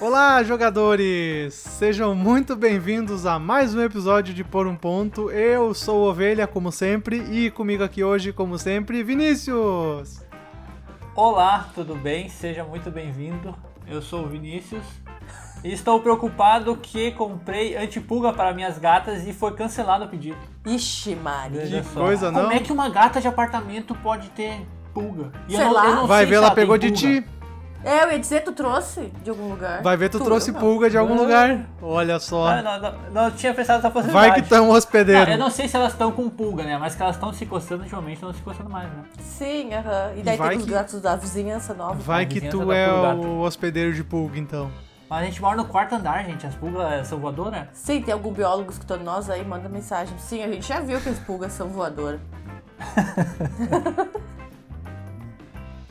Olá, jogadores! Sejam muito bem-vindos a mais um episódio de Por um Ponto. Eu sou o Ovelha, como sempre, e comigo aqui hoje, como sempre, Vinícius! Olá, tudo bem? Seja muito bem-vindo. Eu sou o Vinícius. E estou preocupado que comprei antipulga para minhas gatas e foi cancelado o pedido. Ixi, Maria. Que coisa, não? Como é que uma gata de apartamento pode ter pulga? E Sei lá. Vai sei ver, se ela pegou de pulga. ti. É, eu ia dizer, tu trouxe de algum lugar. Vai ver, tu, trouxe não. pulga de algum Não. lugar. Olha só. Ah, não, não, não tinha pensado nessa possibilidade. Vai que tá um Não, hospedeiro. eu não sei se elas estão com pulga, né? Mas que elas estão se coçando, ultimamente estão se coçando mais, né? Sim, aham. E daí Vai tem os que- gatos da vizinhança nova. Vai que tu é o hospedeiro de pulga, então. Mas a gente mora no quarto andar, gente. As pulgas são voadoras? Sim, tem algum biólogo escutando nós aí, manda mensagem. Sim, a gente já viu que as pulgas são voadoras.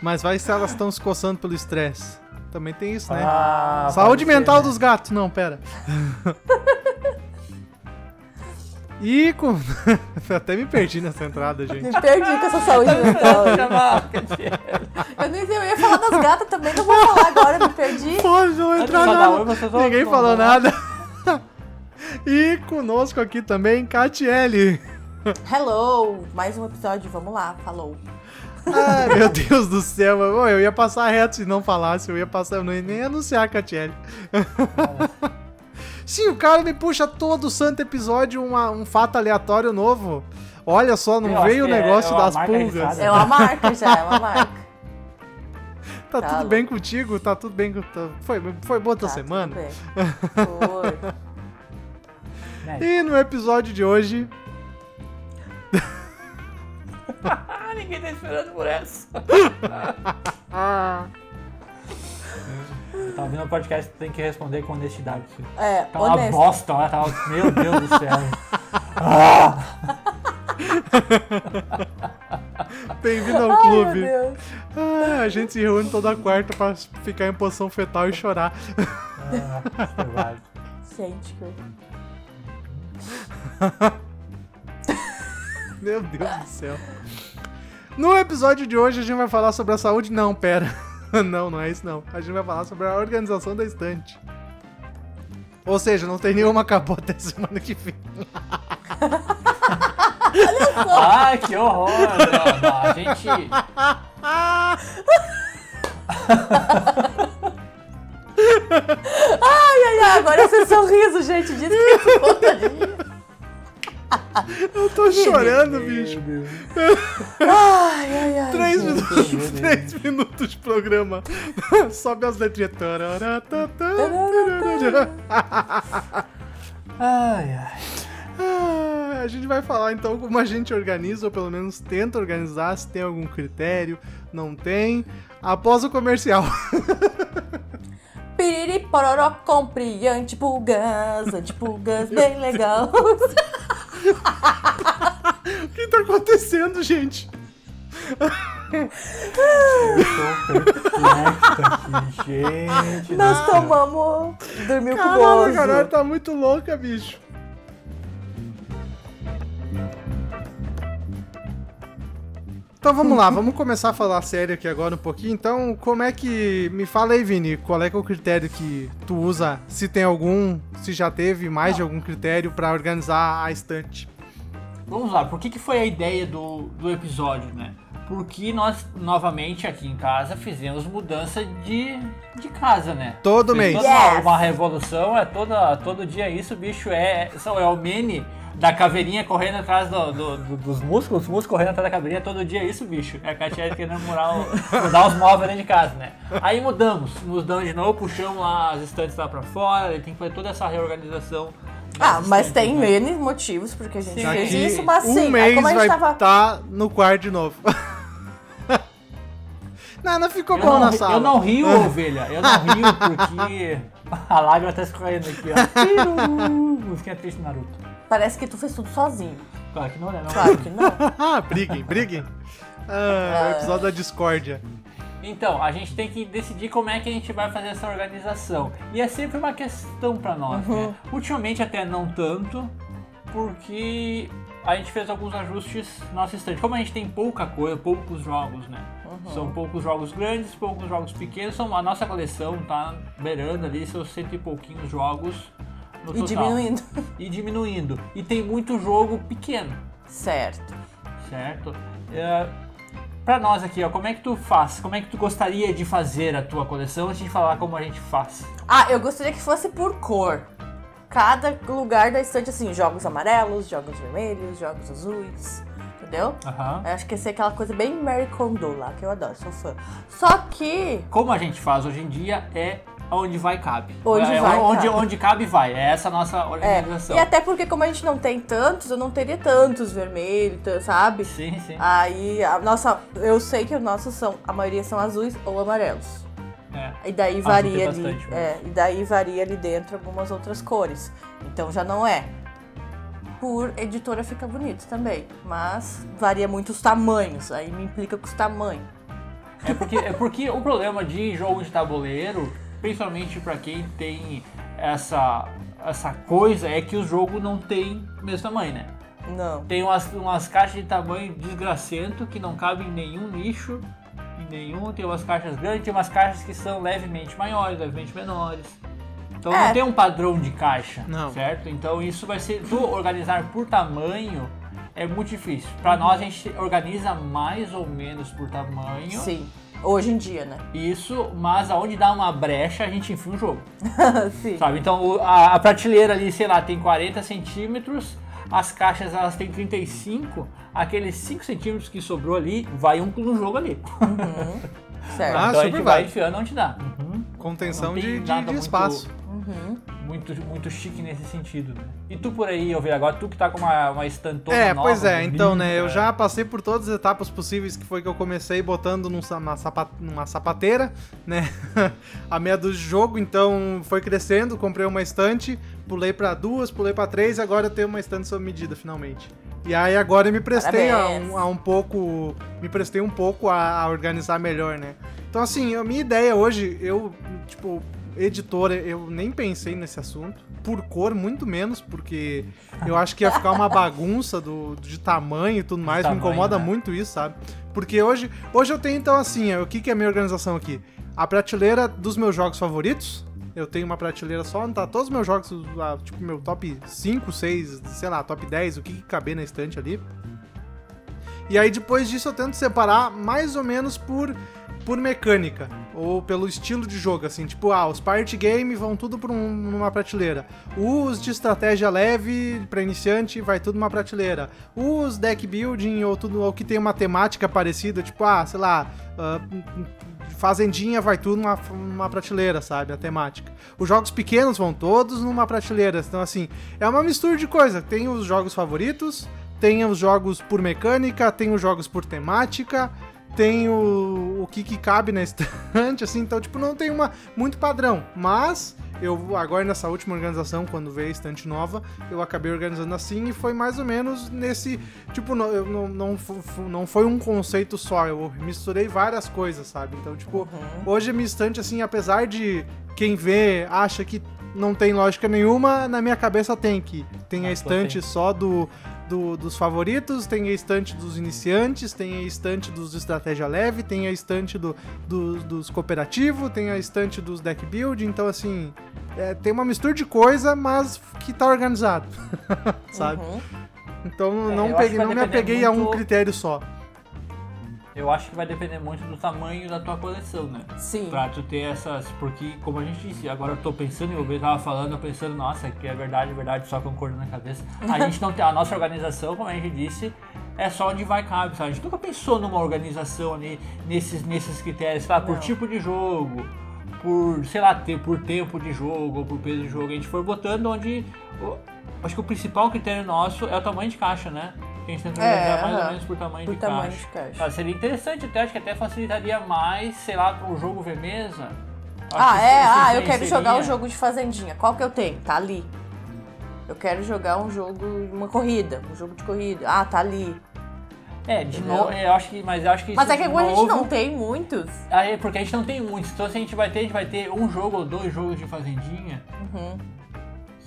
Mas vai se elas estão se coçando pelo estresse. Também tem isso, né? Ah, Saúde pode ser, mental né? dos gatos. Não, pera. e com... Até me perdi nessa entrada, gente. Me perdi com essa saúde mental. aí. Chamar- Eu nem sei, eu ia falar das gatas também, não vou falar agora, me perdi. Pode não entrar nada. um, Ninguém falou nada. E conosco aqui também, Catiele. Hello, mais um episódio, vamos lá, falou. Ai, meu Deus do céu. Eu ia passar reto se não falasse. Eu ia passar, eu não ia nem anunciar a Catiele. Sim, o cara me puxa todo santo episódio uma- um fato aleatório novo. Olha só, não Eu veio o é- negócio é das pulgas. registrada. É uma marca já, é uma marca. Tá, Tá tudo louco. bem contigo? Tá tudo bem? com- tá- Foi, foi boa tua Tá, semana? tudo bem. Foi. E no episódio de hoje, ninguém tá esperando por essa. Tá ouvindo o podcast, tem que responder com honestidade. É, Tá uma honesto. bosta, olha, tá... Meu Deus do céu. bem-vindo ao Ai, meu clube. Deus. Ah, a gente se reúne toda quarta pra ficar em posição fetal e chorar. Ah, é. Gente, que... Meu Deus do céu. No episódio de hoje a gente vai falar sobre a saúde. Não, pera. Não, não é isso não. A gente vai falar sobre a organização da estante. Ou seja, não tem nenhuma acabou até semana que vem. Ai, que horror. Não, a gente... Ai, ai, ai, agora esse sorriso, gente, diz que isso contagia. Eu tô chorando, bicho. Ai, ai, ai. Três gente. minutos, três minutos de programa. Sobe as letrinhas. Tá, tá, tarará. Ai, ai. Ah, a gente vai falar então como a gente organiza, ou pelo menos tenta organizar, se tem algum critério, não tem, após o comercial. Piriri, pororó, compre antipulgas, antipulgas, bem legal. O que tá acontecendo, gente? Eu tô perplexo aqui, gente. Nós tomamos, dormiu com o Caralho, a bozo. galera tá muito louca, bicho. Então vamos lá, vamos começar a falar sério aqui agora um pouquinho. Então, como é que. Me fala aí, Vini, qual é que é o critério que tu usa? Se tem algum, se já teve mais de algum critério pra organizar a estante. Vamos lá, por que, que foi a ideia do, do episódio, né? Porque nós, novamente, aqui em casa, fizemos mudança de, de casa, né? Todo Fez mês. Toda uma, Yes. uma revolução, é toda, todo dia isso, bicho, é, são, é o mini da caveirinha correndo atrás do- do- do- dos músculos, os músculos correndo atrás da caveirinha, todo dia isso, bicho. É a Katia querendo mudar, o- mudar os móveis dentro de casa, né? Aí mudamos, mudamos de novo, puxamos lá as estantes lá pra fora, ele tem que fazer toda essa reorganização. Ah, mas tem né? N motivos porque a gente Sim. fez isso, mas um sim, aí mês como a gente vai tava... estar no quarto de novo. não, não ficou Eu bom não, na sala. eu não rio, ovelha. Eu não rio porque a lágrima tá escorrendo aqui, ó. Musiquinha triste Naruto. Parece que tu fez tudo sozinho. Claro que não, né? Não. Claro que não. Ah, briguem, briguem. Ah, o episódio da discórdia. Então, a gente tem que decidir como é que a gente vai fazer essa organização. E é sempre uma questão pra nós, né? Ultimamente até não tanto, porque a gente fez alguns ajustes na nossa estante. Como a gente tem pouca coisa, poucos jogos, né? Uhum. São poucos jogos grandes, poucos jogos pequenos. São, a nossa coleção tá beirando ali seus cento e pouquinhos jogos no E total. diminuindo. E diminuindo. E tem muito jogo pequeno, Certo. certo? É, pra nós aqui, ó, como é que tu faz? Como é que tu gostaria de fazer a tua coleção antes de falar como a gente faz? Ah, eu gostaria que fosse por cor. Cada lugar da estante, assim, jogos amarelos, jogos vermelhos, jogos azuis. Entendeu? Aham. Eu acho que ia ser aquela coisa bem Mary Kondo lá, que eu adoro, sou fã. Só que. Como a gente faz hoje em dia é onde vai cabe. Onde é, vai, onde, cabe. onde cabe vai. É essa a nossa É, organização. e até porque como a gente não tem tantos, eu não teria tantos vermelhos, sabe? Sim, sim. Aí a nossa, eu sei que os nossos são, a maioria são azuis ou amarelos. É. E daí varia ali, bastante, é, e daí varia ali dentro algumas outras cores. Então já não é. Por editora fica bonito também, mas varia muito os tamanhos, aí me implica com os tamanhos. É porque, é porque o problema de jogo de tabuleiro, principalmente pra quem tem essa, essa coisa, é que o jogo não tem o mesmo tamanho, né? Não. Tem umas, umas caixas de tamanho desgracento que não cabem em nenhum nicho, em nenhum. Tem umas caixas grandes, tem umas caixas que são levemente maiores, levemente menores. Então É. não tem um padrão de caixa, Não. certo? Então isso vai ser. Tu organizar por tamanho é muito difícil. Pra nós a gente organiza mais ou menos por tamanho. Sim. Hoje em dia, né? Isso, mas aonde dá uma brecha a gente enfia um jogo, Sim. sabe? Então a, a prateleira ali, sei lá, tem 40 centímetros, as caixas elas têm 35, aqueles 5 centímetros que sobrou ali, vai um no jogo ali. Certo. Ah, então a super gente vai enfiando onde dá. Uhum. Contenção Não tem de, de- de muito- espaço. Muito, muito chique nesse sentido, né? E tu por aí, Alveira, agora tu que tá com uma, uma estantona É, nova, pois é, então, né, eu já passei por todas as etapas possíveis que foi que eu comecei botando numa, sapa- numa sapateira, né, a meia do jogo, então foi crescendo, comprei uma estante, pulei pra duas, pulei pra três e agora eu tenho uma estante sob medida, finalmente. E aí agora eu me prestei a um, a um pouco, me prestei um pouco a, a organizar melhor, né. Então assim, a minha ideia hoje, eu, tipo, editora, eu nem pensei nesse assunto. Por cor, muito menos, porque eu acho que ia ficar uma bagunça do, de tamanho e tudo mais. Me tamanho, incomoda né? muito isso, sabe? Porque hoje, hoje eu tenho, então, assim, ó, o que, que é a minha organização aqui? A prateleira dos meus jogos favoritos. Eu tenho uma prateleira só onde tá todos os meus jogos, ah, tipo, meu top 5, 6, sei lá, top 10, o que, que caber na estante ali. E aí depois disso eu tento separar mais ou menos por, por mecânica, ou pelo estilo de jogo, assim, tipo, ah, os party game vão tudo por um- numa prateleira. Os de estratégia leve para iniciante vai tudo numa prateleira. Os deck building ou tudo ou que tem uma temática parecida, tipo, ah, sei lá, ah, fazendinha vai tudo numa, numa prateleira, sabe, a temática. Os jogos pequenos vão todos numa prateleira. Então assim, é uma mistura de coisa. Tem os jogos favoritos, tem os jogos por mecânica, tem os jogos por temática, tem o, o que, que cabe na estante, assim, então, tipo, não tem uma muito padrão. Mas eu agora nessa última organização, quando veio a estante nova, eu acabei organizando assim e foi mais ou menos nesse. Tipo, não, eu não, não, não foi um conceito só, eu misturei várias coisas, sabe? Então, tipo, hoje a minha estante, assim, apesar de quem vê acha que não tem lógica nenhuma, na minha cabeça tem que. Tem a Ah, estante só do, do- dos favoritos, tem a estante dos iniciantes, tem a estante dos estratégia leve, tem a estante do, do- dos cooperativos, tem a estante dos deck build, então assim, é, tem uma mistura de coisa, mas que tá organizado, sabe? Uhum. Então É, não, peguei, não me apeguei a um muito- critério só. Eu acho que vai depender muito do tamanho da tua coleção, né? Sim. Pra tu ter essas. Porque, como a gente disse, agora eu tô pensando, e o B tava falando, eu pensando, nossa, que é verdade, é verdade, só concordo na cabeça. A gente não tem. A nossa organização, como a gente disse, é só onde vai cabe, sabe? A gente nunca pensou numa organização ali, nesses, nesses critérios, sei lá, por tipo de jogo, por, sei lá, ter, por tempo de jogo, ou por peso de jogo. A gente foi botando onde. acho que o principal critério nosso é o tamanho de caixa, né? A gente tenta É, mais ou menos por tamanho Por de tamanho caixa. de caixa. Ah, seria interessante até, acho que até facilitaria mais, sei lá, para o jogo ver mesa. Acho Ah, é? Ah, eu quero influenciaria. jogar um jogo de fazendinha. Qual que eu tenho? Tá ali. Eu quero jogar um jogo, uma corrida, um jogo de corrida. Ah, tá ali. É, de novo, eu acho que, mas eu acho que Mas é que de como a gente novo- não tem muitos. Aí, porque a gente não tem muitos, então se a gente vai ter, a gente vai ter um jogo ou dois jogos de fazendinha, Uhum.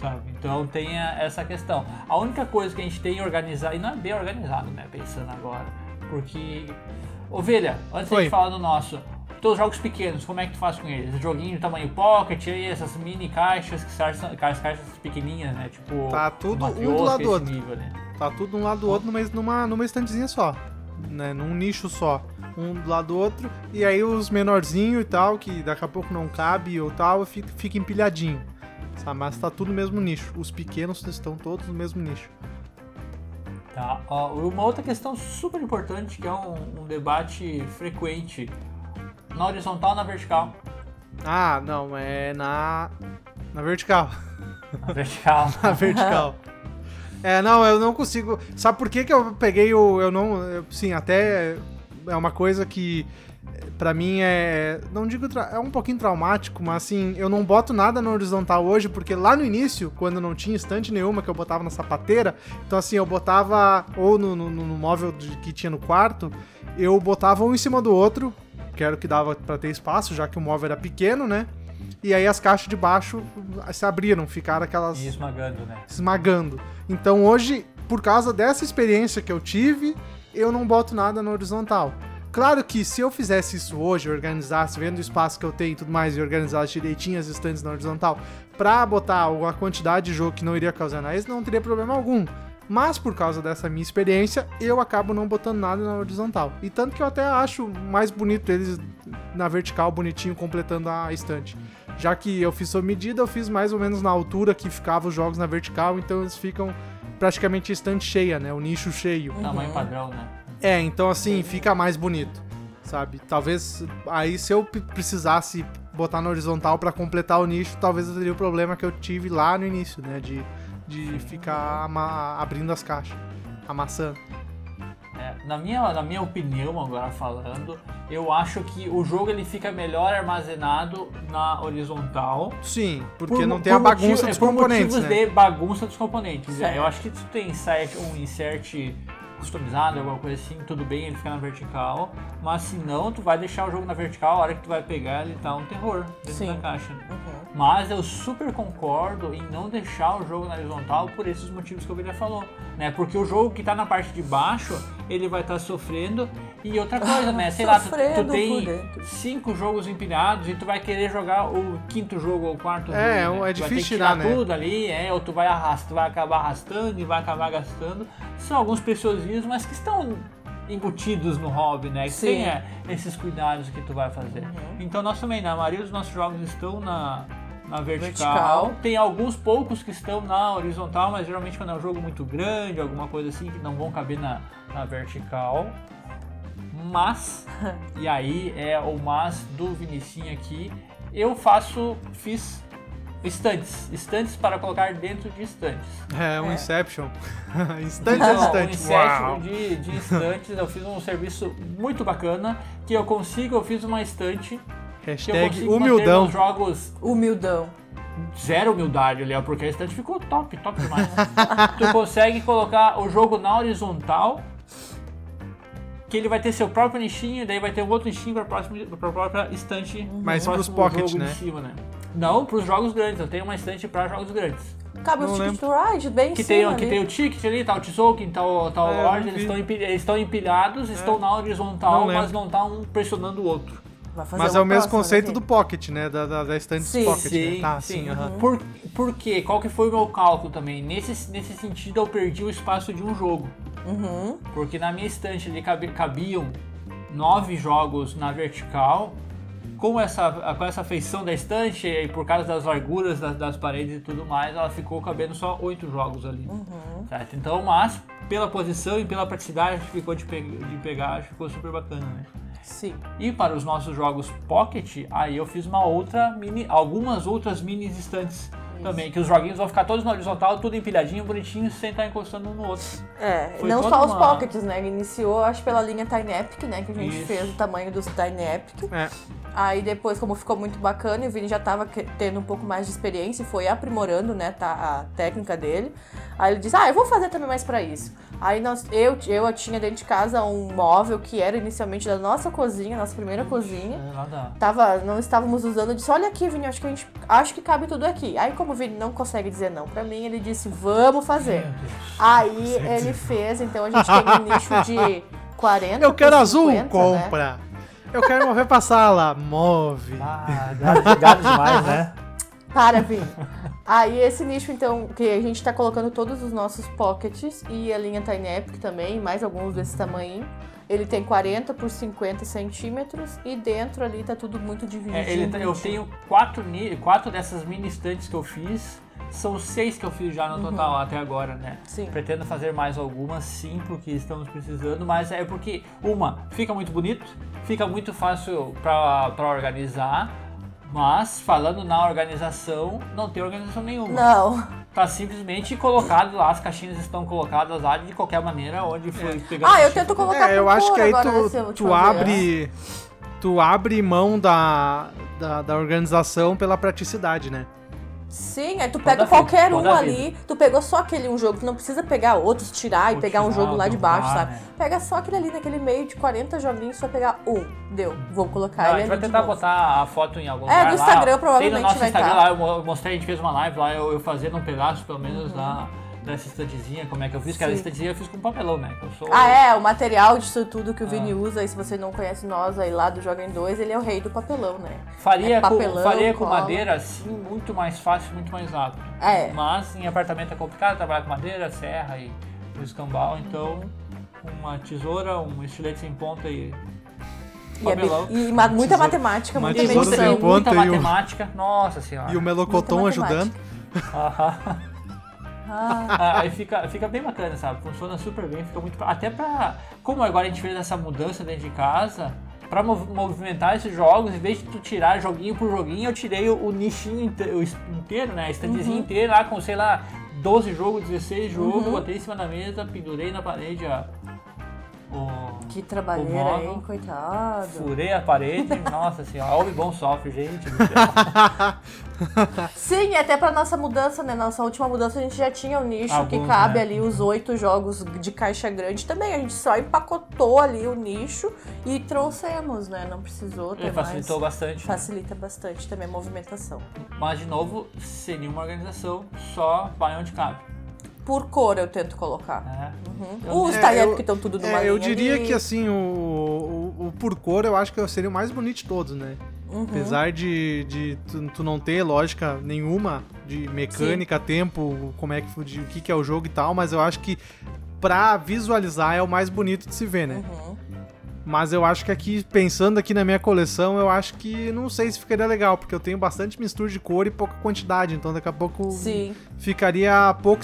Sabe? Então tem essa questão. A única coisa que a gente tem organizado, e não é bem organizado, né, pensando agora, porque... Ovelha, antes de Oi. falar do nosso, teus jogos pequenos, como é que tu faz com eles? Joguinho de tamanho pocket, aí essas mini caixas, que são as caixas pequenininhas, né? Tipo, Tá tudo um do lado do outro. nível, né? Tá tudo um lado do outro, mas numa, numa estantezinha só. Né? Num nicho só. Um do lado do outro. E aí os menorzinhos e tal, que daqui a pouco não cabe ou tal, fica, fica empilhadinho. Sabe? Mas tá tudo no mesmo nicho. Os pequenos estão todos no mesmo nicho. Tá. Ó, uma outra questão super importante, que é um, um debate frequente, na horizontal ou na vertical? Ah, não, é na. Na vertical. Na vertical. Na vertical. É, não, eu não consigo. Sabe por que, que eu peguei o. Eu não. eu- sim, até é uma coisa que. Eh, Pra mim é. Não digo. É um pouquinho traumático, mas assim, eu não boto nada no horizontal hoje, porque lá no início, quando não tinha estante nenhuma que eu botava na sapateira, então assim, eu botava. Ou no, no- no móvel que tinha no quarto, eu botava um em cima do outro, que era o que dava pra ter espaço, já que o móvel era pequeno, né? E aí as caixas de baixo se abriram, ficaram aquelas E esmagando, né? esmagando. Então hoje, por causa dessa experiência que eu tive, eu não boto nada no horizontal. Claro que se eu fizesse isso hoje, organizasse, vendo o espaço que eu tenho e tudo mais, e organizasse direitinho as estantes na horizontal, pra botar a quantidade de jogo que não iria causar nada, não teria problema algum. Mas por causa dessa minha experiência, eu acabo não botando nada na horizontal. E tanto que eu até acho mais bonito eles na vertical, bonitinho, completando a estante. Já que eu fiz sob medida, eu fiz mais ou menos na altura que ficavam os jogos na vertical, então eles ficam praticamente estante cheia, né? O nicho cheio. Tamanho padrão, né? É, então assim, fica mais bonito, sabe? Talvez aí se eu precisasse botar na horizontal pra completar o nicho, talvez eu teria o problema que eu tive lá no início, né? De, de ficar abrindo as caixas, amassando. É, na, minha, na minha opinião, agora falando, eu acho que o jogo ele fica melhor armazenado na horizontal. Sim, porque Por- não tem a por bagunça motivo- dos é por componentes, motivos né? de bagunça dos componentes. É, eu acho que tu tem insert, um insert customizado, alguma coisa assim, tudo bem, ele fica na vertical. Mas se não, tu vai deixar o jogo na vertical, a hora que tu vai pegar, ele tá um terror dentro Sim. da caixa. Uhum. Mas eu super concordo em não deixar o jogo na horizontal por esses motivos que o William falou, né? Porque o jogo que tá na parte de baixo, ele vai estar sofrendo. E outra coisa, né? Sei lá, tu, tu tem cinco jogos empilhados e tu vai querer jogar o quinto jogo ou o quarto É, jogo. né? é Tu vai difícil ter que tirar, né? tudo ali, é, ou tu vai arrastar, vai acabar arrastando e vai acabar gastando. São alguns preciosismos, mas que estão embutidos no hobby, né? Que Sim. tem é, esses cuidados que tu vai fazer. Uhum. Então nós também, na maioria dos nossos jogos estão na, na vertical. Vertical. Tem alguns poucos que estão na horizontal, mas geralmente quando é um jogo muito grande, alguma coisa assim, que não vão caber na, na vertical. Mas, e aí é o mas do Vinicinho aqui, eu faço, fiz estantes, estantes para colocar dentro de estantes. É, um É. Inception. Instante Então, a um inception Uau. de, de estantes, eu fiz um serviço muito bacana, que eu consigo, eu fiz uma estante Hashtag humildão. jogos Humildão. zero humildade, Léo, porque a estante ficou top, top demais. né? tu consegue colocar o jogo na horizontal, que ele vai ter seu próprio nichinho, daí vai ter um outro nichinho para próxima pra própria estante. Mas pro pros pocket, né? Em cima, né? Não, pros jogos grandes. Eu tenho uma estante para jogos grandes. Cabe Não o Ticket to Ride, bem em Que tem, ali. que tem o ticket ali, tá o Tzolk'in, tá o, tá o É, Lorde, não eles estão, empilha- eles estão empilhados, estão na horizontal, Não mas lembro. não tá um pressionando o outro. Vai fazer Mas é o mesmo próxima conceito daqui. do Pocket, né? Da, da, da estante Sim. Pocket, Sim, né? Tá, sim. sim, aham. Por, por quê? Qual que foi o meu cálculo também? Nesse, nesse sentido, eu perdi o espaço de um jogo. Uhum. Porque na minha estante ali cabi- cabiam nove jogos na vertical. Com essa, com essa feição da estante e por causa das larguras das, das paredes e tudo mais, ela ficou cabendo só oito jogos ali. Uhum. Certo? Então, mas pela posição e pela praticidade que ficou de, pe de pegar, ficou super bacana, né? Sim. E para os nossos jogos Pocket, aí eu fiz uma outra mini, algumas outras mini estantes também, que os joguinhos vão ficar todos na horizontal, tudo empilhadinho, bonitinho, sem estar encostando um no outro. É, Foi não só os uma- pockets, né? Iniciou, acho, pela linha Tiny Epic, né? Que a gente Isso. fez o tamanho dos Tiny Epic. É. Aí depois, como ficou muito bacana, e o Vini já tava que- tendo um pouco mais de experiência e foi aprimorando, né, tá, a técnica dele. Aí ele disse, ah, eu vou fazer também mais pra isso. Aí nós, eu, eu tinha dentro de casa um móvel que era inicialmente da nossa cozinha, nossa primeira cozinha. É. Tava, não estávamos usando, eu disse, olha aqui, Vini, acho que a gente acho que cabe tudo aqui. Aí como o Vini não consegue dizer não pra mim, ele disse, vamos fazer. Aí ele fez, então a gente tem um nicho de 40 Eu quero por azul, 50, né? compra. Eu quero mover pra sala, move. Ah, demais, né? Para, Vini. Aí esse nicho, então, que a gente tá colocando todos os nossos pockets e a linha Tiny Epic também, mais alguns desse tamanho. Ele tem 40 por 50 centímetros e dentro ali tá tudo muito dividido. É, ele, eu tenho quatro, quatro dessas mini estantes que eu fiz. São seis que eu fiz já no total até agora, né? Sim. Pretendo fazer mais algumas, sim, porque estamos precisando, mas é porque, uma, fica muito bonito, fica muito fácil pra organizar, mas falando na organização, não tem organização nenhuma. Não. Tá simplesmente colocado lá, as caixinhas estão colocadas lá de qualquer maneira, onde foi pegando. Ah, eu chifre. tento colocar É, eu acho que aí agora tu, tu vez. abre. Tu abre mão da, da, da organização pela praticidade, né? Sim, aí tu pega a qualquer um a ali, tu pegou só aquele um jogo, tu não precisa pegar outros, tirar e pegar um tirar, jogo lá de baixo, sabe? né? Pega só aquele ali naquele meio de 40 joguinhos, só pegar um. Deu, vou colocar Não, a ele gente vai tentar botar a foto em algum É, lugar no lá, Instagram ó. provavelmente Tem no nosso vai Instagram tá. lá, eu mo- eu mostrei, a gente fez uma live lá, eu, eu fazendo um pedaço, pelo menos, Uhum. da, dessa estantezinha, como é que eu fiz, aquela Sim. estantezinha eu fiz com papelão, né? Eu sou, Ah, é, o material disso tudo que o Ah. Vini usa, e se você não conhece nós aí lá do Joga em 2, ele é o rei do papelão, né? Faria, É com, papelão, faria com cola. madeira, assim, muito mais fácil, muito mais rápido. É. Mas em apartamento é complicado trabalhar com madeira, serra e o escambau, então uma tesoura, um estilete sem ponta e E, é papelão. e ma- muita Tesoura- matemática, muita medição. muita e o- matemática, nossa senhora. E o melocotão ajudando. Aham. Ah, Aí fica, fica bem bacana, sabe? Funciona super bem, fica muito. Até pra. Como agora a gente fez essa mudança dentro de casa, pra mov- movimentar esses jogos, em vez de tu tirar joguinho por joguinho, eu tirei o, o nichinho inte- o es- inteiro, né? A estantezinha Uhum. inteira lá com, sei lá, 12 jogos, 16 jogos, botei em cima da mesa, pendurei na parede a. O, que O trabalheira, móvel. hein, coitado. Furei a parede, nossa senhora, olha o bom sofre, gente. Sim, até pra nossa mudança, né? Nossa última mudança a gente já tinha um nicho que Alguns, cabe né? ali os oito jogos de caixa grande também. A gente só empacotou ali o nicho e trouxemos, né? Não precisou ter Ele facilitou mais. bastante. né? Facilita bastante também a movimentação. Mas de novo, seria uma organização só vai onde cabe. Por cor eu tento colocar. Né? Uhum. Os É, talheres que estão tudo numa É, eu diria ali. que assim, o, o, o por cor eu acho que seria o mais bonito de todos, né? Uhum. Apesar de, de tu, tu não ter lógica nenhuma de mecânica, tempo, como é que de, o que, que é o jogo e tal, mas eu acho que pra visualizar é o mais bonito de se ver, né? Uhum. Mas eu acho que aqui, pensando aqui na minha coleção, eu acho que não sei se ficaria legal, porque eu tenho bastante mistura de cor e pouca quantidade, então daqui a pouco Sim. ficaria pouco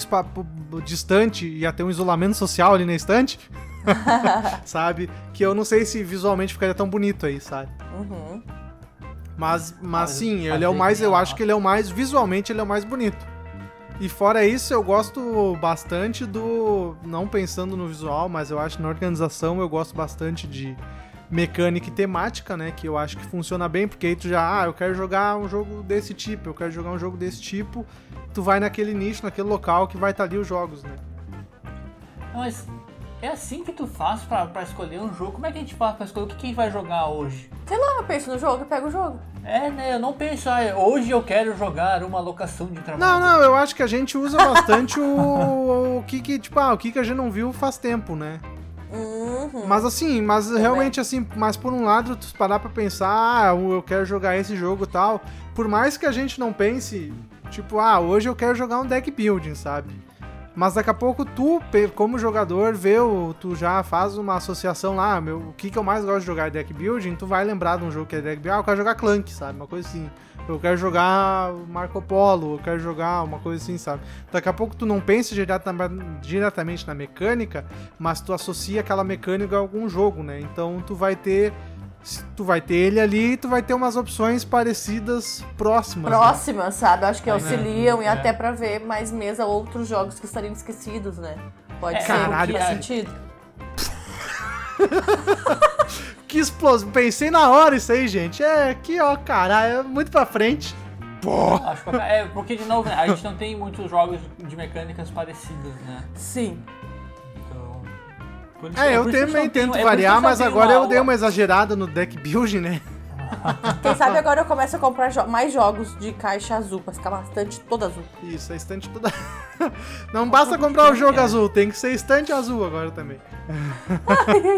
distante, ia ter um isolamento social ali na estante, sabe? Que eu não sei se visualmente ficaria tão bonito aí, sabe? Uhum. Mas, mas sim, ele é o mais, eu acho que ele é o mais, visualmente ele é o mais bonito. E fora isso, eu gosto bastante do, não pensando no visual, mas eu acho na organização eu gosto bastante de mecânica e temática, né, que eu acho que funciona bem, porque aí tu já, ah, eu quero jogar um jogo desse tipo, eu quero jogar um jogo desse tipo, tu vai naquele nicho, naquele local que vai estar ali os jogos, né? Mas é assim que tu faz pra, pra escolher um jogo? Como é que a gente faz pra escolher o que quem vai jogar hoje? Sei lá, eu penso no jogo e pego o jogo. É, né? Eu não penso, ah, hoje eu quero jogar uma locação de trabalho. Não, não, eu acho que a gente usa bastante o, o que que, tipo, ah, o que que a gente não viu faz tempo, né? Uhum. Mas assim, mas realmente assim, mas por um lado, tu parar pra pensar, ah, eu quero jogar esse jogo e tal, por mais que a gente não pense, tipo, ah, hoje eu quero jogar um deck building, sabe? Mas daqui a pouco tu, como jogador, vê o, tu já faz uma associação lá, meu, o que que eu mais gosto de jogar é deck building, tu vai lembrar de um jogo que é deck building, ah, eu quero jogar Clank, sabe? Uma coisa assim. Eu quero jogar Marco Polo, eu quero jogar uma coisa assim, sabe? Daqui a pouco tu não pensa direta- diretamente na mecânica, mas tu associa aquela mecânica a algum jogo, né? Então tu vai ter tu vai ter ele ali, tu vai ter umas opções parecidas próximas. né? Próxima, sabe? Eu acho que É, auxiliam e é. até pra ver mais mesa outros jogos que estariam esquecidos, né? Pode É, ser caralho, que faz é. sentido. Que explosão. Pensei na hora isso aí, gente. É aqui, ó, caralho, é muito pra frente. Pô. Acho que é porque, de novo, né, a gente não tem muitos jogos de mecânicas parecidas, né? Sim. Então. É, eu também tento é variar, mas agora eu dei uma- uma exagerada no deck build, né? Quem sabe agora eu começo a comprar jo- mais jogos de caixa azul, pra ficar bastante toda azul. Isso, a estante toda. Não basta comprar o jogo é. azul, tem que ser estante azul agora também.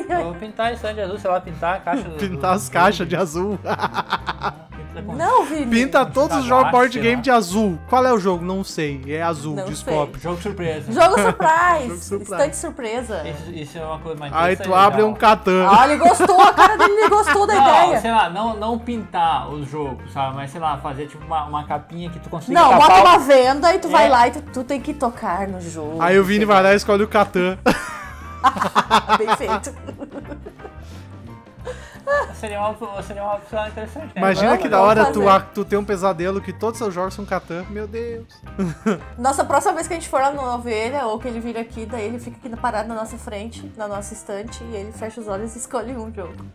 Eu vou pintar a estante azul, sei lá, pintar a caixa do. Pintar do- as caixas de azul. Não, Vini. Pinta todos os Tá jogos board sei game lá. de azul. Qual é o jogo? Não sei. É azul, Não descobre. Jogo surpresa. Jogo surprise. Estante surpresa. Isso, isso é uma coisa mais Aí tu abre legal. um Catan. Ah, ele gostou, a cara dele ele gostou da Não, ideia. sei lá, não, não pintar os jogos, sabe? Mas sei lá, fazer tipo uma, uma capinha que tu consiga Não, bota uma venda e tu vai É. lá e tu, tu tem que tocar no jogo. Aí o Vini vai lá e escolhe o Catan. Bem feito. Seria uma, seria uma opção interessante, né? Imagina Vamos, que da hora tu, a- tu ter um pesadelo que todos os seus jogos são Catan. Meu Deus. Nossa, próxima vez que a gente for lá no Ovelha, ou que ele vir aqui, daí ele fica aqui parado na nossa frente, na nossa estante, e ele fecha os olhos e escolhe um jogo.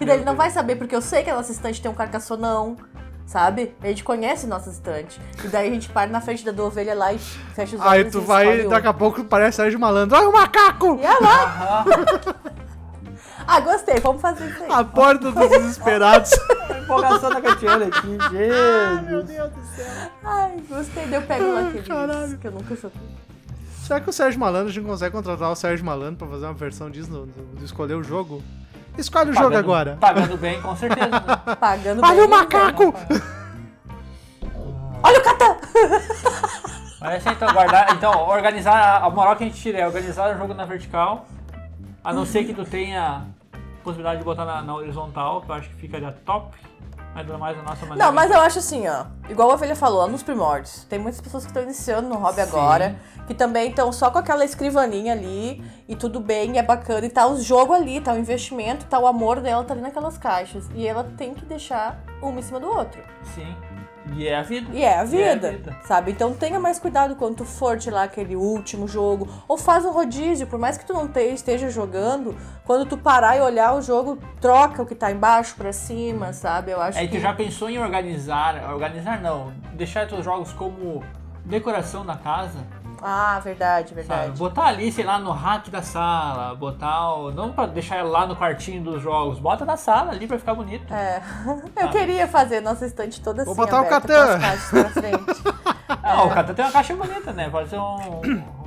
E daí ele não vai saber, porque eu sei que a nossa estante tem um carcaçonão, sabe? A gente conhece nossa estante. E daí a gente para na frente da do Ovelha lá e fecha os olhos Aí tu e vai, um. daqui a pouco parece Sérgio Malandro. Olha o macaco! E é lá! Ah, gostei, vamos fazer isso aí. A porta dos desesperados. A empolgação da Catiana aqui, gente. Meu Deus do céu. Ai, gostei, daí eu pego lá Ai, caralho. que eu nunca joguei. Será que o Sérgio Malandro, a gente consegue contratar o Sérgio Malandro pra fazer uma versão disso, no, no- de escolher o jogo? Escolhe o jogo Pagando- agora. Pagando bem, com certeza. né? Pagando Olha bem, o macaco! Olha o Catan! Mas assim, então, guardar. Então, organizar. A moral que a gente tira é organizar o jogo na vertical. A não ser que tu tenha possibilidade de botar na, na horizontal, que eu acho que ficaria top. Mas é mais a nossa maneira. Não, mas eu acho assim, ó. Igual a Ovelha falou, nos primórdios. Tem muitas pessoas que estão iniciando no hobby Sim. agora, que também estão só com aquela escrivaninha ali, e tudo bem, é bacana, e tá o jogo ali, tá o investimento, tá o amor dela, tá ali naquelas caixas. E ela tem que deixar uma em cima do outro. Sim. E é a vida. E é a vida, vida. sabe? Então tenha mais cuidado quando tu for de lá aquele último jogo. Ou faz um rodízio, por mais que tu não te- esteja jogando, quando tu parar e olhar o jogo, troca o que tá embaixo pra cima, sabe? Eu acho Aí que. tu já pensou em organizar. Organizar não. Deixar teus jogos como decoração da casa. Ah, verdade, Sabe? verdade. Botar ali, sei lá, no rack da sala. Botar o. Não pra deixar lá no quartinho dos jogos. Bota na sala ali pra ficar bonito. É. Eu queria fazer nossa estante toda Vou assim, botar o aberta, Catan. com as caixas pra frente. Ah, o Catan tem uma caixa bonita, né? Pode ser um,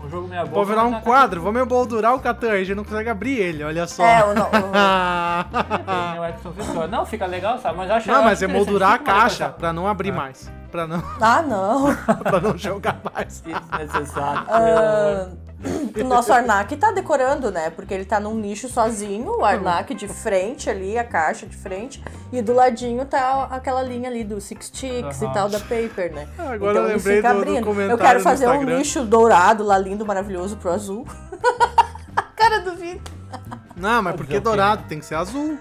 um jogo meia boca. Vou virar um uma quadro, vou me emoldurar o Catan, aí a gente não consegue abrir ele, olha só. É, o, no- o- o. Não, fica legal, sabe? Mas eu acho Não, mas emoldurar a caixa pra não abrir mais. Pra não, Ah, não. pra não jogar mais. Desnecessário. Ah, o nosso Arnak tá decorando, né? Porque ele tá num nicho sozinho, o Arnak de frente ali, a caixa de frente, e do ladinho tá aquela linha ali do Six Aham. e tal da Paper, né? Ah, agora eu ele lembrei fica do- do abrindo. comentário Eu quero fazer um nicho dourado lá, lindo, maravilhoso, pro azul. a cara do Vini. Não, mas porque dourado tem que ser azul.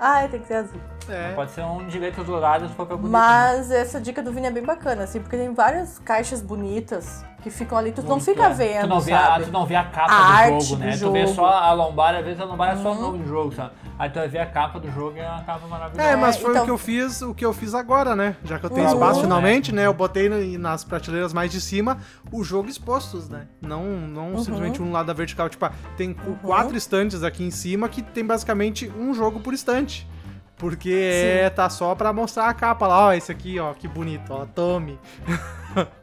Ai, tem que ser azul. É. Pode ser um de letras douradas se for pra bonito. Mas essa dica do Vini é bem bacana, assim, porque tem várias caixas bonitas que ficam ali, tu não Muito, fica é. vendo, tu não vê a, sabe? tu não vê a capa A do jogo, do né? Tu vê só a lombar, às vezes a lombar é só o nome do jogo, sabe? Aí tu vai ver a capa do jogo e é uma capa maravilhosa. É, mas foi então- o que eu fiz, o que eu fiz agora, né? Já que eu tenho Uhum. espaço finalmente, né? Eu botei nas prateleiras mais de cima o jogo expostos, né? Não, não Uhum. simplesmente um lado da vertical. Tipo, ah, tem cu- quatro estantes aqui em cima que tem basicamente um jogo por estante. Porque é, tá só pra mostrar a capa lá, ó, esse aqui, ó, que bonito, ó, tome.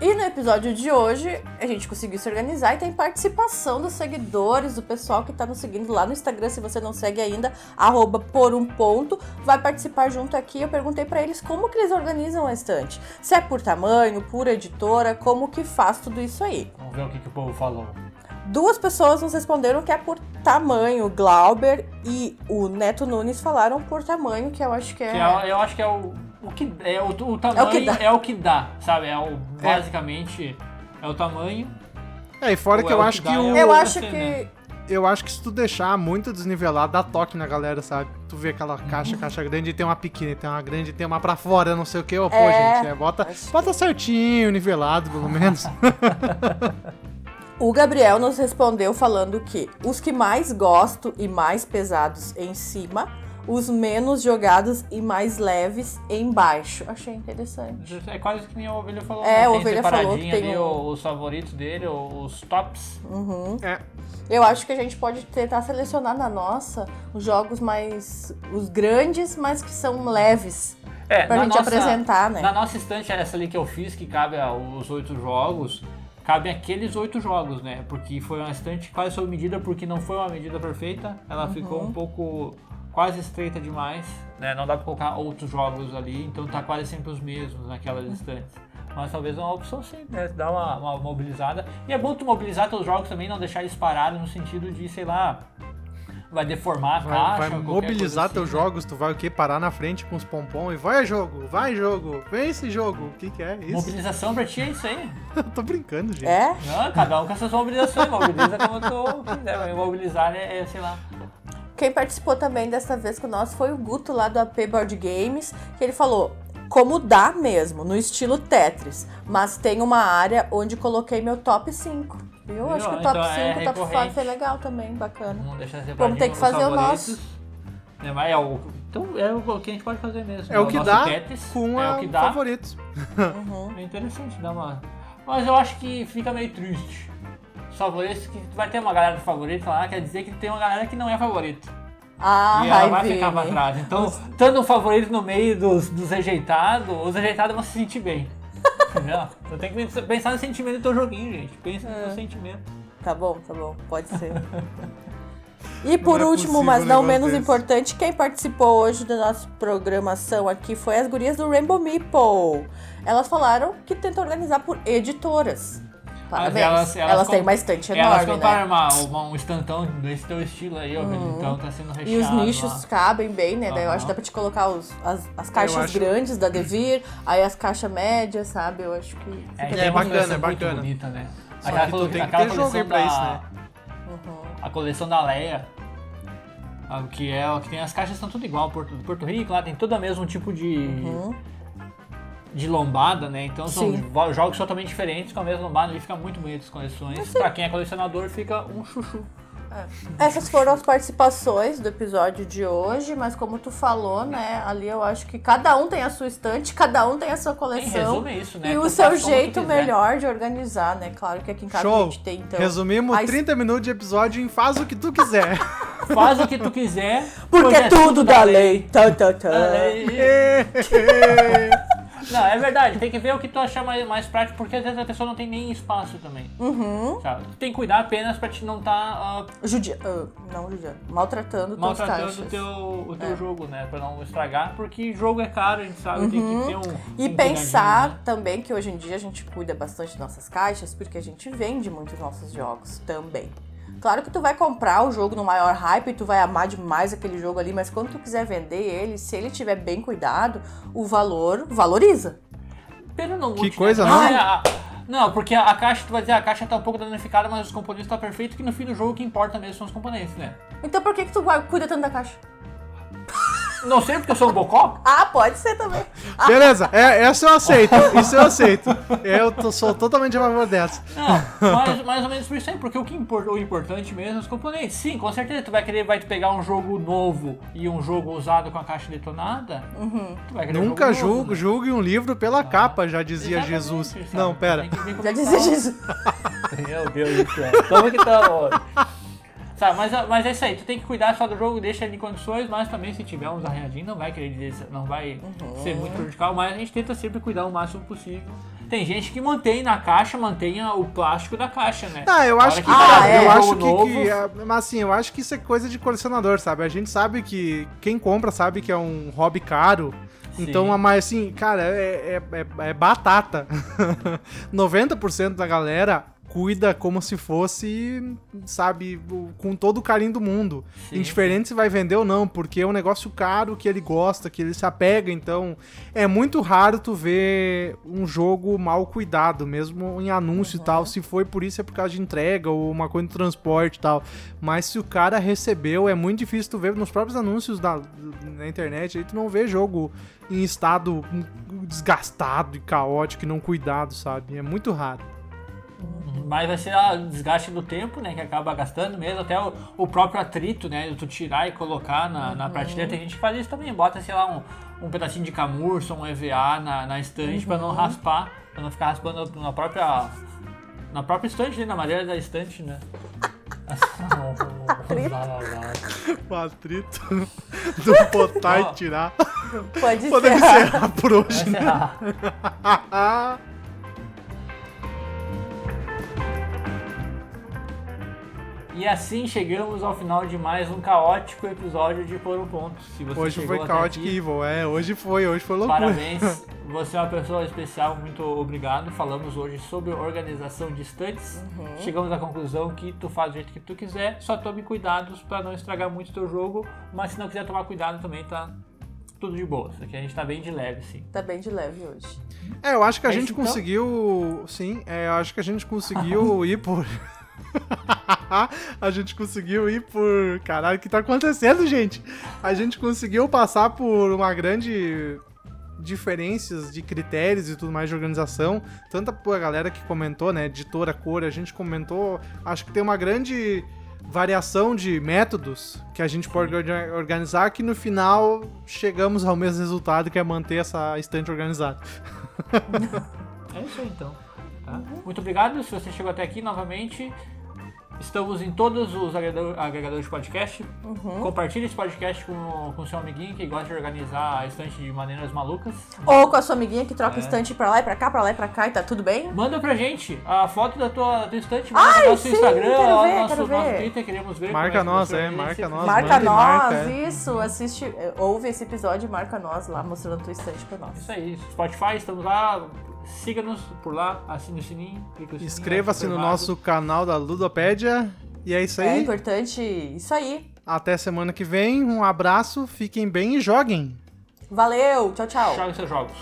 E no episódio de hoje, a gente conseguiu se organizar e tem participação dos seguidores, do pessoal que tá nos seguindo lá no Instagram, se você não segue ainda, arroba por um ponto, vai participar junto aqui. Eu perguntei pra eles como que eles organizam a estante. Se é por tamanho, por editora, como que faz tudo isso aí. Vamos ver o que, que o povo falou. Duas pessoas nos responderam que é por tamanho, Glauber e o Neto Nunes falaram por tamanho, que eu acho que é... Que é- eu acho que é o, o que é o, o tamanho que dá. é o que dá, sabe? É o basicamente é o tamanho. É, e fora que é eu o acho que que dá, o. é Eu o- acho você, que... né? Eu acho que se tu deixar muito desnivelado, dá toque na galera, sabe? Tu vê aquela caixa, caixa grande e tem uma pequena, tem uma grande, tem uma pra fora, não sei o que. Ô, pô, É, gente, é, bota, bota certinho, nivelado, pelo menos. O Gabriel nos respondeu falando que os que mais gosto e mais pesados em cima, os menos jogados e mais leves embaixo. Achei interessante. É quase que nem a Ovelha falou. É, né? a Tem Ovelha falou que tem ali um- os favoritos dele, os tops. Uhum. É. Eu acho que a gente pode tentar selecionar na nossa os jogos mais. os grandes, mas que são leves. É, Pra na gente nossa- apresentar, né? Na nossa estante, essa ali que eu fiz, que cabe aos oito jogos, cabem aqueles oito jogos, né? Porque foi uma estante quase sob medida, porque não foi uma medida perfeita. Ela ficou Uhum. um pouco quase estreita demais, né? Não dá pra colocar outros jogos ali, então tá quase sempre os mesmos naquelas estantes. Mas talvez é uma opção sim, né? Dar uma, uma mobilizada. E é bom tu mobilizar teus jogos também, não deixar eles parados no sentido de, sei lá, vai deformar a Vai, caixa. vai mobilizar teus assim, né? jogos, tu vai o quê? Parar na frente com os pompom e vai jogo, vai jogo, vem esse jogo. O que que é isso? Mobilização pra ti é isso aí. Eu tô brincando, gente. É? Não, cada um com as suas mobilizações. Mobiliza como tu quiser. Mas mobilizar é, é, sei lá. Quem participou também dessa vez com nós foi o Guto lá do AP Board Games, que ele falou como dá mesmo, no estilo Tetris, mas tem uma área onde coloquei meu top 5. Eu Viu? acho que o top Então 5 é top 5 recorrente. foi legal também, bacana. Vamos deixar Vamos ter que os fazer o nosso. É, mas é o, então é o que a gente pode fazer mesmo. É o que dá com é o que dá. favoritos. Uhum. É interessante, dá uma. Mas eu acho que fica meio triste. Os favoritos, que vai ter uma galera de favorito lá, quer dizer que tem uma galera que não é favorito. Ah, e ela ai, vai Vini. ficar pra trás. Então, estando um favorito no meio dos, dos rejeitados, os rejeitados vão se sentir bem. Então tem que pensar no sentimento do teu joguinho, gente. Pensa É. no sentimento. Tá bom, tá bom, pode ser. E por é último, mas não menos desse. importante, quem participou hoje da nossa programação aqui foi as gurias do Rainbow Meeple. Elas falaram que tentam organizar por editoras. Parabéns. elas- elas elas têm uma estante Elas enorme, compraram né? uma, uma- um estantão desse teu estilo aí, ó, então tá sendo recheado. E os nichos lá. cabem bem, né? Daí eu acho que dá pra te colocar os, as, as caixas acho- grandes da Devir, aí as caixas médias, sabe? Eu acho que É, tem uma bacana, é muito bacana. bonita, né? Só Aquela que tu tem que ter jogo coleção pra da- isso, né? A coleção da Leia. Que é o que tem as caixas são tudo igual, Porto, Porto Rico, lá tem todo o mesmo tipo de, Uhum. De lombada, né? Então são Sim. jogos totalmente diferentes com a mesma lombada, ali fica muito bonito as coleções. Pra quem é colecionador fica um chuchu. Essas foram as participações do episódio de hoje, mas como tu falou, né? Ali eu acho que cada um tem a sua estante, cada um tem a sua Em coleção. é isso, né? E Tu o faz seu jeito melhor de organizar, né? Claro que aqui em casa a Show! gente tem, então. Resumimos a 30 minutos de episódio em faz o que tu quiser. Faz o que tu quiser. Porque é tudo da lei. Tá, tá, tá. Não, é verdade, tem que ver o que tu achar mais, mais prático, porque às vezes a pessoa não tem nem espaço também. Uhum. Sabe? Tu tem que cuidar apenas pra te não estar Judia... ah, não, judiando. Maltratando, maltratando o teu, o teu É. jogo, né? Pra não estragar, porque jogo é caro, a gente sabe, tem que ter um. Uhum. E um pensar né? também que hoje em dia a gente cuida bastante das nossas caixas, porque a gente vende muitos nossos jogos também. Claro que tu vai comprar o jogo no maior hype e tu vai amar demais aquele jogo ali, mas quando tu quiser vender ele, se ele tiver bem cuidado, o valor valoriza. Pena não Que coisa, né? não? É, a- Não, porque a caixa, tu vai dizer, a caixa tá um pouco danificada, mas os componentes tá perfeito, que no fim do jogo o que importa mesmo são os componentes, né? Então por que que tu cuida tanto da caixa? Não sei porque eu sou um bocó? Ah, pode ser também. Beleza, é, essa eu aceito. Isso eu aceito. Eu tô- sou totalmente a favor dessa. Não, mais, mais ou menos por isso aí, porque o que impor- o importante mesmo é os componentes. Sim, com certeza tu vai querer vai te pegar um jogo novo e um jogo usado com a caixa detonada. Tu vai querer um Nunca jogo novo, julgue, né? julgue um livro pela capa, já dizia Exatamente, Jesus. sabe? Não, pera. Já que dizia. Jesus. Meu Deus do céu. Como que tá hoje? Sabe, mas, mas é isso aí, tu tem que cuidar só do jogo, deixa ele em condições, mas também se tiver uns arranhadinhos, não vai querer dizer, não vai ser muito prejudicial, mas a gente tenta sempre cuidar o máximo possível. Tem gente que mantém na caixa, mantenha o plástico da caixa, né? Ah, eu acho que, vai Ah, é. eu acho que, que é, mas assim, eu acho que isso é coisa de colecionador, sabe? A gente sabe que quem compra sabe que é um hobby caro. Sim. Então, mas assim, cara, é, é, é- é batata. 90% da galera cuida como se fosse, sabe, com todo o carinho do mundo. Sim. Indiferente se vai vender ou não, porque é um negócio caro que ele gosta, que ele se apega. Então, é muito raro tu ver um jogo mal cuidado, mesmo em anúncio e tal. Se foi por isso, é por causa de entrega ou uma coisa de transporte e tal. Mas se o cara recebeu, é muito difícil tu ver nos próprios anúncios da, na internet. Aí tu não vê jogo em estado desgastado e caótico e não cuidado, sabe? É muito raro. Uhum. Mas vai ser o desgaste do tempo, né? Que acaba gastando mesmo, até o, o próprio atrito, né? De tu tirar e colocar na, na prateleira. Tem gente que faz isso também, bota, sei lá, um, um pedacinho de camurça, um EVA na, na estante pra não raspar, pra não ficar raspando na própria. Na própria estante, né? na madeira da estante, né? O atrito do botar Ó. e tirar. Pode ser. encerrar por hoje, né? encerrar. E assim chegamos ao final de mais um caótico episódio de Por um Ponto. Se você Hoje foi Chaotic aqui, Evil, é. Hoje foi, hoje foi loucura. Parabéns, você é uma pessoa especial, muito obrigado. Falamos hoje sobre organização de estantes. Uhum. Chegamos à conclusão que tu faz do jeito que tu quiser, só tome cuidados para não estragar muito teu jogo, mas se não quiser tomar cuidado também tá tudo de boa. Aqui a gente tá bem de leve, sim. Tá bem de leve hoje. É, eu acho que a É gente isso, então? conseguiu. Sim, é, eu acho que a gente conseguiu ir por. a gente conseguiu ir por. Caralho, o que tá acontecendo, gente? A gente conseguiu passar por uma grande diferenças de critérios e tudo mais de organização, tanto a galera que comentou, né, editora, cor, a gente comentou, acho que tem uma grande variação de métodos que a gente pode orga- organizar que no final chegamos ao mesmo resultado que é manter essa estante organizada. É isso aí então. Tá? Muito obrigado se você chegou até aqui novamente. Estamos em todos os agregador- agregadores de podcast. Compartilhe esse podcast com, com seu amiguinho que gosta de organizar a estante de maneiras malucas. Ou com a sua amiguinha que troca É. estante pra lá e pra cá, pra lá e pra cá e tá tudo bem? Manda pra gente a foto da tua, da tua estante, manda Ai, no nosso sim, Instagram, quero lá ver, no nosso, quero nosso ver. Twitter, queremos ver. Marca como nós, é, marca nós, Marca nós, marca, é. isso, assiste, ouve esse episódio e marca nós lá, mostrando a tua estante pra nós. Isso aí, Spotify, estamos lá. Siga-nos por lá, assine o sininho, clique no sininho, Inscreva-se no nosso canal da Ludopédia. E é isso É aí. importante isso aí. Até semana que vem. Um abraço, fiquem bem e joguem. Valeu, tchau, tchau. Jogue seus jogos.